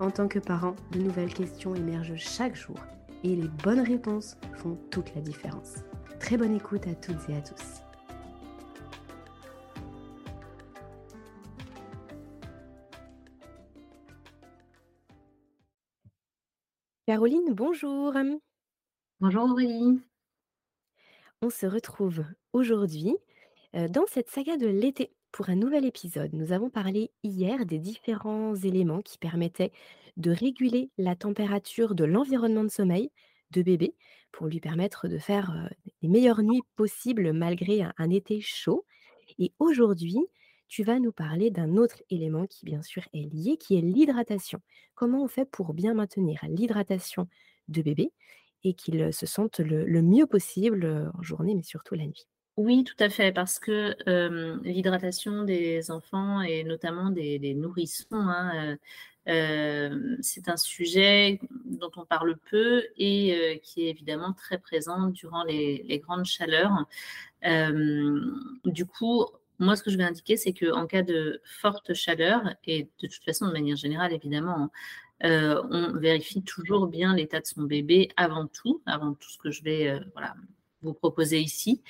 en tant que parent, de nouvelles questions émergent chaque jour et les bonnes réponses font toute la différence. Très bonne écoute à toutes et à tous. Caroline, bonjour. Bonjour Aurélie. On se retrouve aujourd'hui dans cette saga de l'été pour un nouvel épisode. Nous avons parlé hier des différents éléments qui permettaient de réguler la température de l'environnement de sommeil de bébé pour lui permettre de faire les meilleures nuits possibles malgré un, été chaud. Et aujourd'hui, tu vas nous parler d'un autre élément qui bien sûr est lié, qui est l'hydratation. Comment on fait pour bien maintenir l'hydratation de bébé et qu'il se sente le mieux possible en journée, mais surtout la nuit? Oui, tout à fait, parce que l'hydratation des enfants et notamment des, nourrissons, hein, c'est un sujet dont on parle peu et qui est évidemment très présent durant les, grandes chaleurs. du coup, moi, ce que je vais indiquer, c'est qu'en cas de forte chaleur, et de toute façon, de manière générale, évidemment, on vérifie toujours bien l'état de son bébé avant tout, avant tout ce que je vais voilà, vous proposez ici.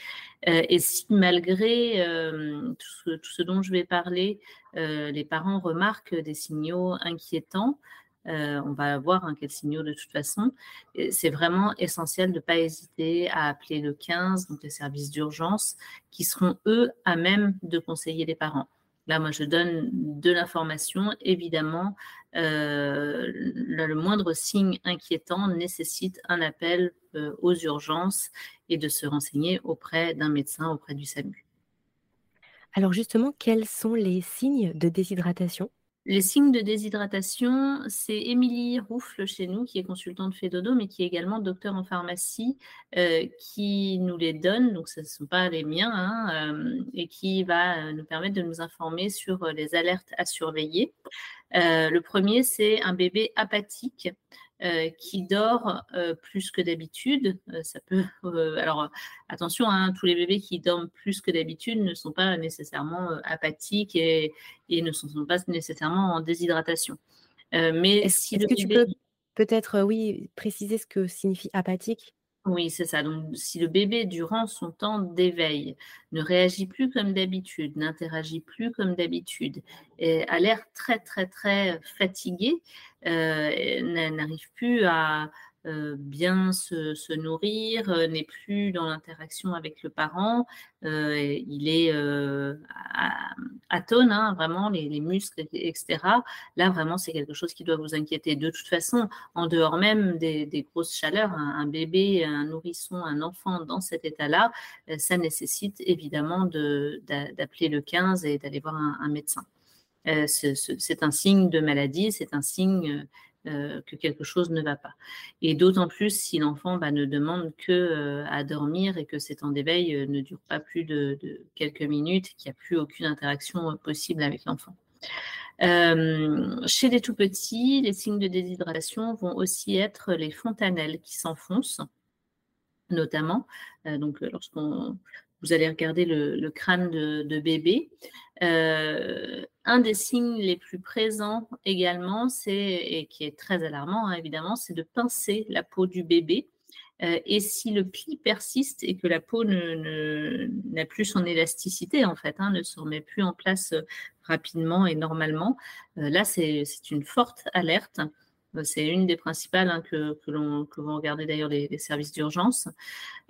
Euh, et si malgré euh, tout, ce, dont je vais parler, euh, les parents remarquent des signaux inquiétants, on va voir hein, quels signaux de toute façon, c'est vraiment essentiel de ne pas hésiter à appeler le 15, donc les services d'urgence, qui seront eux à même de conseiller les parents. Là, moi, je donne de l'information. Évidemment, euh, le, moindre signe inquiétant nécessite un appel euh, aux urgences et de se renseigner auprès d'un médecin, auprès du SAMU. Alors justement, quels sont les signes de déshydratation? Les signes de déshydratation, c'est Émilie Rouffle chez nous, qui est consultante Fédodo, mais qui est également docteur en pharmacie, euh, qui nous les donne, donc ce ne sont pas les miens, hein, euh, et qui va nous permettre de nous informer sur les alertes à surveiller. Euh, le premier, c'est un bébé apathique. Euh, qui dort euh, plus que d'habitude. Euh, ça peut. alors attention, hein, tous les bébés qui dorment plus que d'habitude ne sont pas nécessairement apathiques et, ne sont, pas nécessairement en déshydratation. mais si est-ce que tu peux peut-être oui préciser ce que signifie apathique? Oui, c'est ça. Donc, si le bébé, durant son temps d'éveil, ne réagit plus comme d'habitude, n'interagit plus comme d'habitude, a l'air très, très, très fatigué, euh, n'arrive plus à, euh, bien se, nourrir, euh, n'est plus dans l'interaction avec le parent, euh, il est atone, hein, vraiment, les, muscles, etc. Là, vraiment, c'est quelque chose qui doit vous inquiéter. De toute façon, en dehors même des, grosses chaleurs, un, bébé, un nourrisson, un enfant dans cet état-là, ça nécessite évidemment d'appeler le 15 et d'aller voir un, un médecin. c'est un signe de maladie, c'est un signe euh, que quelque chose ne va pas. Et d'autant plus si l'enfant bah, ne demande que euh, à dormir et que ces temps d'éveil euh, ne durent pas plus de, quelques minutes, qu'il n'y a plus aucune interaction possible avec l'enfant. chez les tout petits, les signes de déshydratation vont aussi être les fontanelles qui s'enfoncent, notamment. donc, lorsqu'on vous allez regarder le, crâne de, bébé. Euh, un des signes les plus présents également, c'est et qui est très alarmant hein, évidemment, c'est de pincer la peau du bébé. Euh, et si le pli persiste et que la peau n'a plus son élasticité, en fait, hein, ne se remet plus en place euh, rapidement et normalement, là, c'est une forte alerte C'est une des principales hein, que, l'on, vont regarder d'ailleurs les, services d'urgence.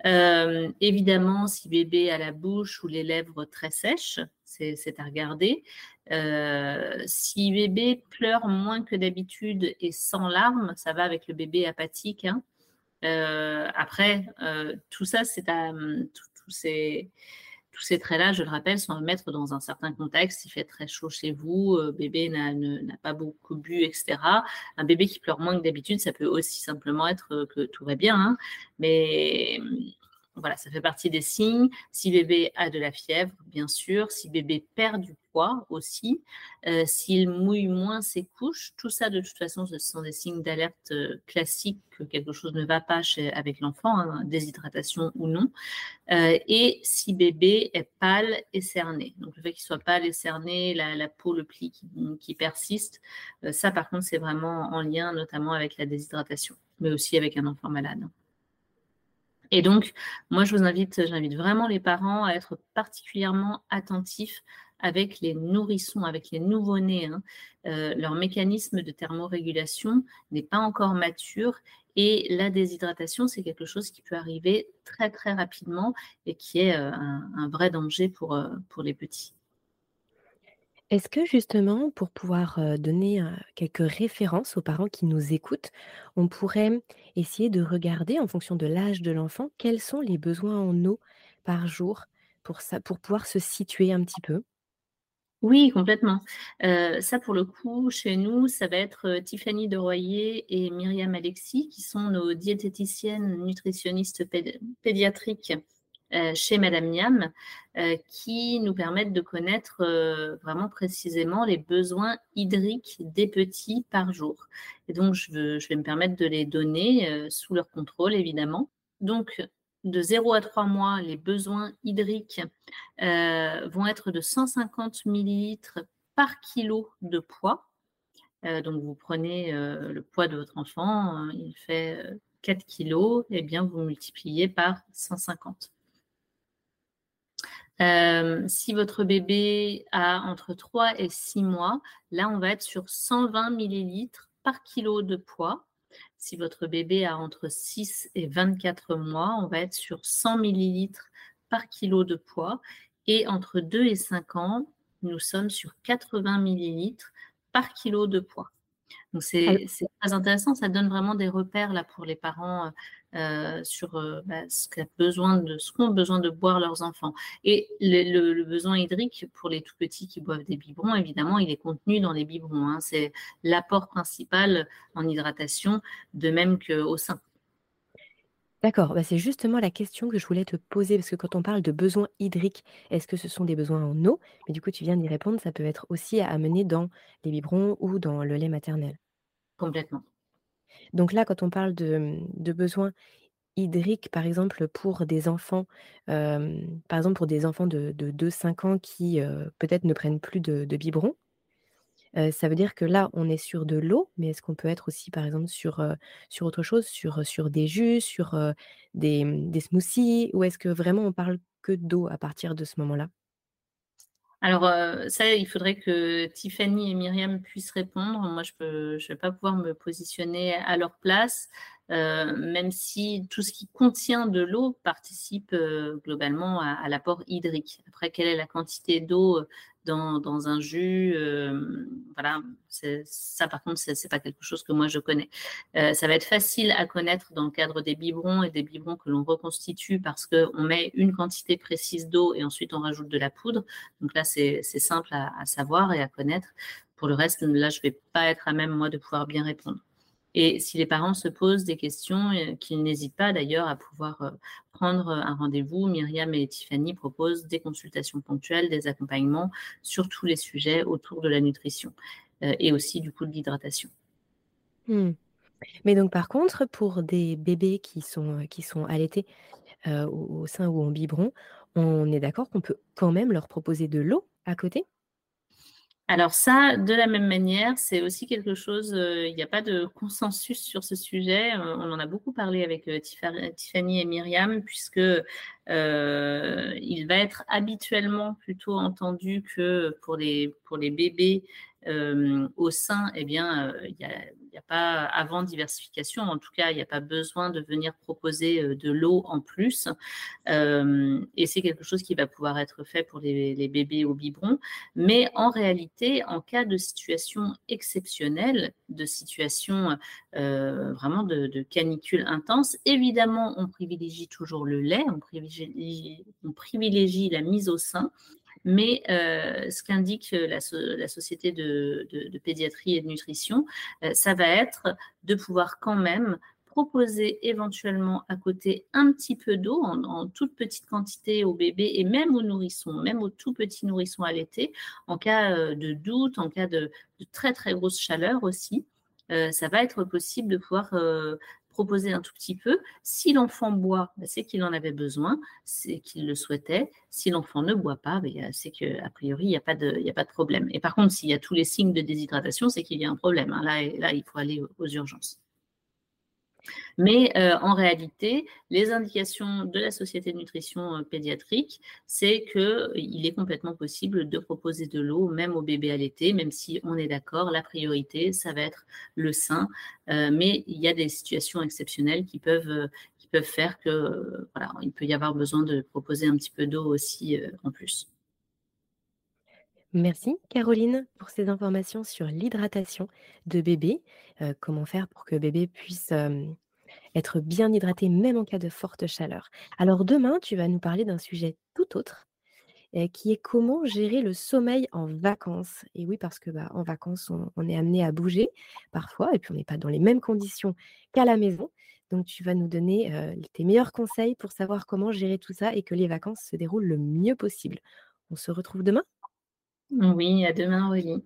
Euh, évidemment, si bébé a la bouche ou les lèvres très sèches, c'est, à regarder. Euh, si bébé pleure moins que d'habitude et sans larmes, ça va avec le bébé apathique. Hein. Euh, après, tout ça, c'est à tous ces ces traits-là, je le rappelle, sont à mettre dans un certain contexte. Il fait très chaud chez vous, euh, bébé n'a pas beaucoup bu, etc. Un bébé qui pleure moins que d'habitude, ça peut aussi simplement être euh, que tout va bien. Hein. Mais voilà, ça fait partie des signes. Si bébé a de la fièvre, bien sûr. Si bébé perd du poids aussi. Euh, s'il mouille moins ses couches. Tout ça, de toute façon, ce sont des signes d'alerte euh, classiques que quelque chose ne va pas avec l'enfant, hein, déshydratation ou non. Euh, et si bébé est pâle et cerné. Donc, le fait qu'il soit pâle et cerné, la, peau, le pli qui persiste, ça, par contre, c'est vraiment en lien notamment avec la déshydratation, mais aussi avec un enfant malade. Et donc, moi, je vous invite, j'invite vraiment les parents à être particulièrement attentifs avec les nourrissons, avec les nouveau-nés. Hein. Euh, leur mécanisme de thermorégulation n'est pas encore mature et la déshydratation, c'est quelque chose qui peut arriver très très rapidement et qui est euh, un, vrai danger pour, euh, pour les petits. Est-ce que justement, pour pouvoir, donner, quelques références aux parents qui nous écoutent, on pourrait essayer de regarder en fonction de l'âge de l'enfant, quels sont les besoins en eau par jour pour ça pour pouvoir se situer un petit peu? Oui, complètement. ça pour le coup, chez nous, ça va être, Tiffany de Royer et Myriam Alexis qui sont nos diététiciennes nutritionnistes pédiatriques chez Madame Niam euh, qui nous permettent de connaître euh, vraiment précisément les besoins hydriques des petits par jour. Et donc, je, vais me permettre de les donner sous leur contrôle, évidemment. Donc, de 0 à 3 mois, les besoins hydriques vont être de 150 millilitres par kilo de poids. donc, vous prenez le poids de votre enfant, hein, il fait 4 kilos, et eh bien vous multipliez par 150. Euh, si votre bébé a entre 3 et 6 mois, là, on va être sur 120 millilitres par kilo de poids. Si votre bébé a entre 6 et 24 mois, on va être sur 100 millilitres par kilo de poids. Et entre 2 et 5 ans, nous sommes sur 80 millilitres par kilo de poids. Donc c'est très intéressant, ça donne vraiment des repères là pour les parents euh, sur euh, bah, ce qu'ont besoin de ce qu'ont besoin de boire leurs enfants. Et le, besoin hydrique pour les tout petits qui boivent des biberons, évidemment, il est contenu dans les biberons. Hein. c'est l'apport principal en hydratation, de même qu'au sein. D'accord, bah, c'est justement la question que je voulais te poser, parce que quand on parle de besoins hydriques, est-ce que ce sont des besoins en eau? Mais du coup, tu viens d'y répondre, ça peut être aussi à amener dans les biberons ou dans le lait maternel. Complètement. Donc là, quand on parle de, besoins hydriques, par exemple, pour des enfants, par exemple pour des enfants de, 2-5 ans qui peut-être ne prennent plus de, de biberon, ça veut dire que là, on est sur de l'eau, mais est-ce qu'on peut être aussi, par exemple, sur, sur autre chose, sur, sur des jus, sur des, des smoothies, ou est-ce que vraiment on parle que d'eau à partir de ce moment-là? Alors, ça, il faudrait que Tiffany et Myriam puissent répondre. Moi, je ne je vais pas pouvoir me positionner à leur place, même si tout ce qui contient de l'eau participe globalement à, l'apport hydrique. Après, quelle est la quantité d'eau dans, un jus. Euh, voilà, ça par contre, c'est pas quelque chose que moi je connais. Euh, ça va être facile à connaître dans le cadre des biberons et des biberons que l'on reconstitue parce qu'on met une quantité précise d'eau et ensuite on rajoute de la poudre. Donc là, c'est simple à, savoir et à connaître. Pour le reste, là, je vais pas être à même moi de pouvoir bien répondre. Et si les parents se posent des questions, euh, qu'ils n'hésitent pas d'ailleurs à pouvoir euh, prendre euh, un rendez-vous. Myriam et Tiffany proposent des consultations ponctuelles, des accompagnements sur tous les sujets autour de la nutrition et aussi du coup de l'hydratation. Mmh. Mais donc par contre, pour des bébés qui sont, qui sont allaités au, sein ou en biberon, on est d'accord qu'on peut quand même leur proposer de l'eau à côté? Alors ça, de la même manière, c'est aussi quelque chose, euh, il n'y a pas de consensus sur ce sujet. Euh, on en a beaucoup parlé avec euh, Tiffany et Myriam, puisque il va être habituellement plutôt entendu que pour les, pour les bébés au sein, eh bien, il n'y a pas, avant diversification, en tout cas, il n'y a pas besoin de venir proposer de l'eau en plus. Et c'est quelque chose qui va pouvoir être fait pour les, bébés au biberon. Mais en réalité, en cas de situation exceptionnelle, de situation vraiment de, canicule intense, évidemment, on privilégie toujours le lait, on privilégie la mise au sein. Mais euh, ce qu'indique la, Société de, pédiatrie et de nutrition, euh, ça va être de pouvoir quand même proposer éventuellement à côté un petit peu d'eau en, toute petite quantité au bébé et même aux nourrissons, même aux tout petits nourrissons l'été, en cas euh, de doute, en cas de, très très grosse chaleur aussi. ça va être possible de pouvoir proposer un tout petit peu. Si l'enfant boit, bah, c'est qu'il en avait besoin, c'est qu'il le souhaitait. Si l'enfant ne boit pas, bah, c'est qu'a priori, il n'y a, pas de, problème. Et par contre, s'il y a tous les signes de déshydratation, c'est qu'il y a un problème. Hein. Là, il faut aller aux urgences. Mais euh, en réalité, les indications de la Société de nutrition euh, pédiatrique, c'est qu'il euh, est complètement possible de proposer de l'eau, même au bébé l'été, même si on est d'accord, la priorité, ça va être le sein. mais il y a des situations exceptionnelles qui peuvent, qui peuvent faire que voilà, il peut y avoir besoin de proposer un petit peu d'eau aussi en plus. Merci Caroline pour ces informations sur l'hydratation de bébé. comment faire pour que bébé puisse être bien hydraté même en cas de forte chaleur. Alors demain, tu vas nous parler d'un sujet tout autre qui est comment gérer le sommeil en vacances. Et oui, parce que bah, en vacances, on, est amené à bouger parfois, et puis on n'est pas dans les mêmes conditions qu'à la maison. Donc, tu vas nous donner tes meilleurs conseils pour savoir comment gérer tout ça et que les vacances se déroulent le mieux possible. On se retrouve demain? Oui, à demain, Aurélie.